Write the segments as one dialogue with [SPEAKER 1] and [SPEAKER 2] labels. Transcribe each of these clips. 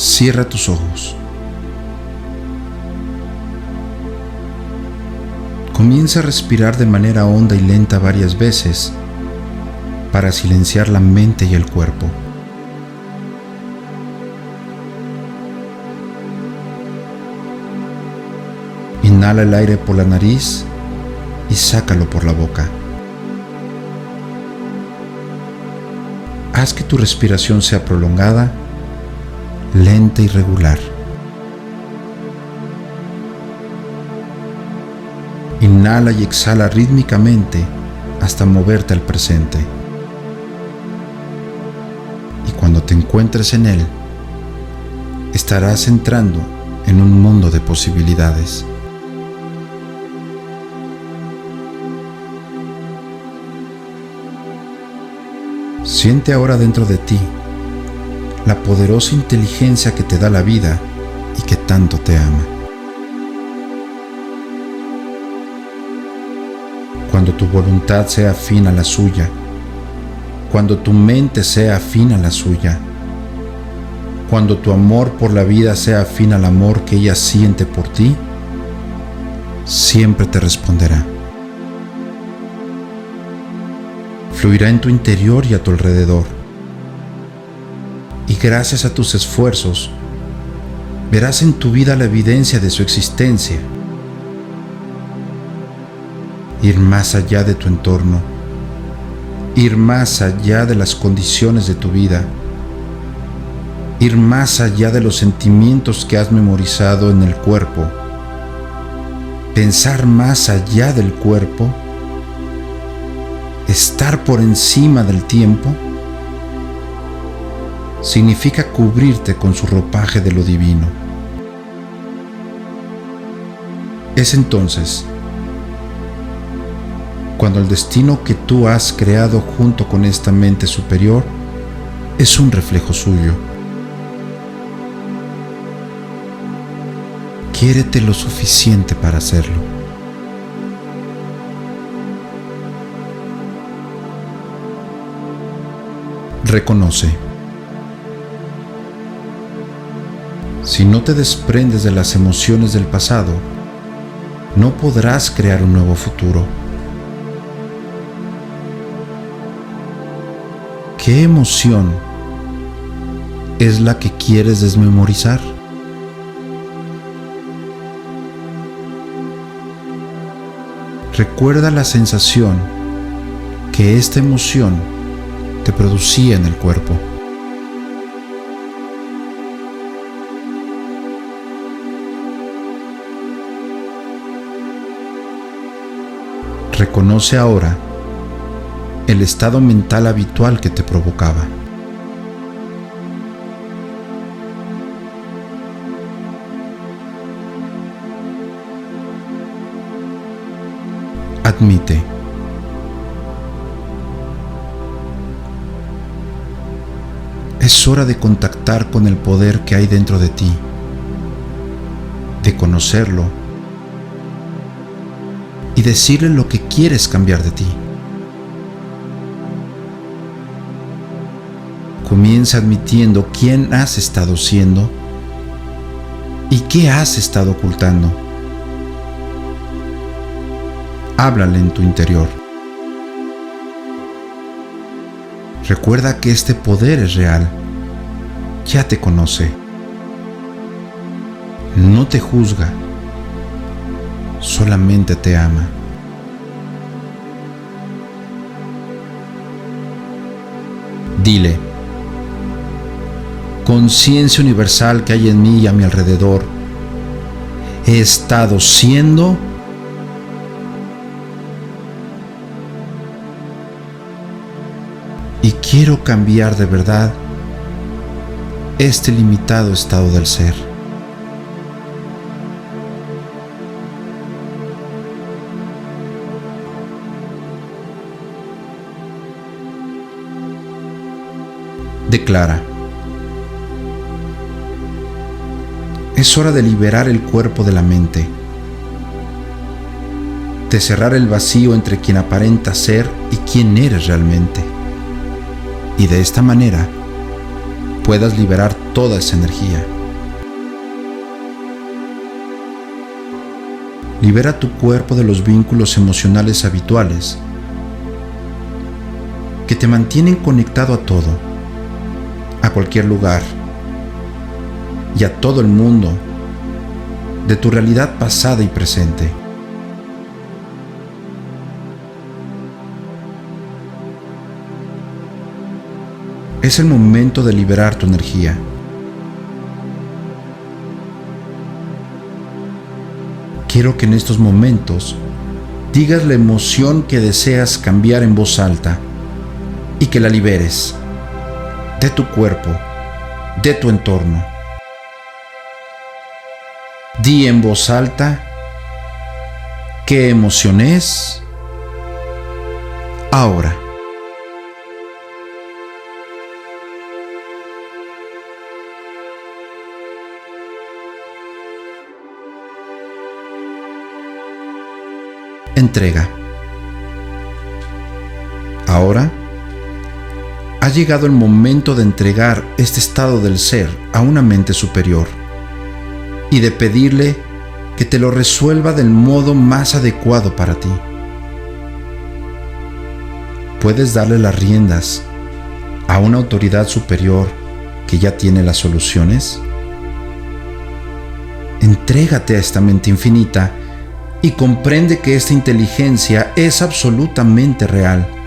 [SPEAKER 1] Cierra tus ojos. Comienza a respirar de manera honda y lenta varias veces para silenciar la mente y el cuerpo. Inhala el aire por la nariz y sácalo por la boca. Haz que tu respiración sea prolongada, lenta y regular. Inhala y exhala rítmicamente hasta moverte al presente. Y cuando te encuentres en él, estarás entrando en un mundo de posibilidades. Siente ahora dentro de ti la poderosa inteligencia que te da la vida y que tanto te ama. Cuando tu voluntad sea afín a la suya, cuando tu mente sea afín a la suya, cuando tu amor por la vida sea afín al amor que ella siente por ti, siempre te responderá. fluirá en tu interior y a tu alrededor. Y gracias a tus esfuerzos, verás en tu vida la evidencia de su existencia. Ir más allá de tu entorno, ir más allá de las condiciones de tu vida, ir más allá de los sentimientos que has memorizado en el cuerpo, pensar más allá del cuerpo estar por encima del tiempo, significa cubrirte con su ropaje de lo divino. Es entonces cuando el destino que tú has creado junto con esta mente superior es un reflejo suyo. Quiérete lo suficiente para hacerlo. reconoce. Si no te desprendes de las emociones del pasado, no podrás crear un nuevo futuro. ¿Qué emoción es la que quieres desmemorizar? Recuerda la sensación que esta emoción te producía en el cuerpo. Reconoce ahora el estado mental habitual que te provocaba. Admite Es hora de contactar con el poder que hay dentro de ti, de conocerlo y decirle lo que quieres cambiar de ti. Comienza admitiendo quién has estado siendo y qué has estado ocultando. Háblale en tu interior. Recuerda que este poder es real ya te conoce. No te juzga, solamente te ama. Dile, conciencia universal que hay en mí y a mi alrededor, he estado siendo y quiero cambiar de verdad este limitado estado del ser. Declara. Es hora de liberar el cuerpo de la mente, de cerrar el vacío entre quien aparenta ser y quien eres realmente. Y de esta manera, puedas liberar toda esa energía. Libera tu cuerpo de los vínculos emocionales habituales que te mantienen conectado a todo, a cualquier lugar y a todo el mundo de tu realidad pasada y presente. Es el momento de liberar tu energía. Quiero que en estos momentos digas la emoción que deseas cambiar en voz alta y que la liberes de tu cuerpo, de tu entorno. Di en voz alta qué emoción es ahora. entrega. Ahora ha llegado el momento de entregar este estado del ser a una mente superior y de pedirle que te lo resuelva del modo más adecuado para ti. Puedes darle las riendas a una autoridad superior que ya tiene las soluciones. Entrégate a esta mente infinita y comprende que esta inteligencia es absolutamente real.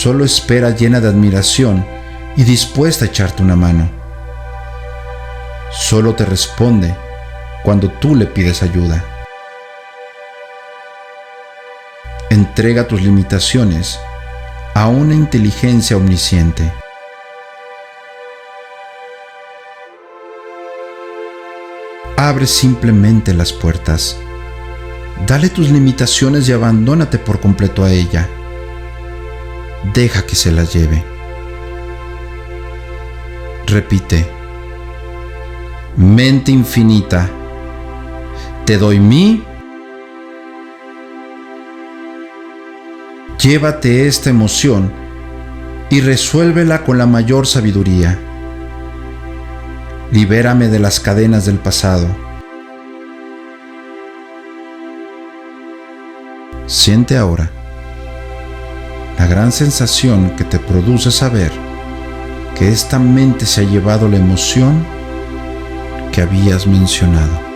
[SPEAKER 1] Solo espera llena de admiración y dispuesta a echarte una mano. Solo te responde cuando tú le pides ayuda. Entrega tus limitaciones a una inteligencia omnisciente. Abre simplemente las puertas. Dale tus limitaciones y abandónate por completo a ella. Deja que se las lleve. Repite. Mente infinita, te doy mi. Llévate esta emoción y resuélvela con la mayor sabiduría libérame de las cadenas del pasado. Siente ahora la gran sensación que te produce saber que esta mente se ha llevado la emoción que habías mencionado.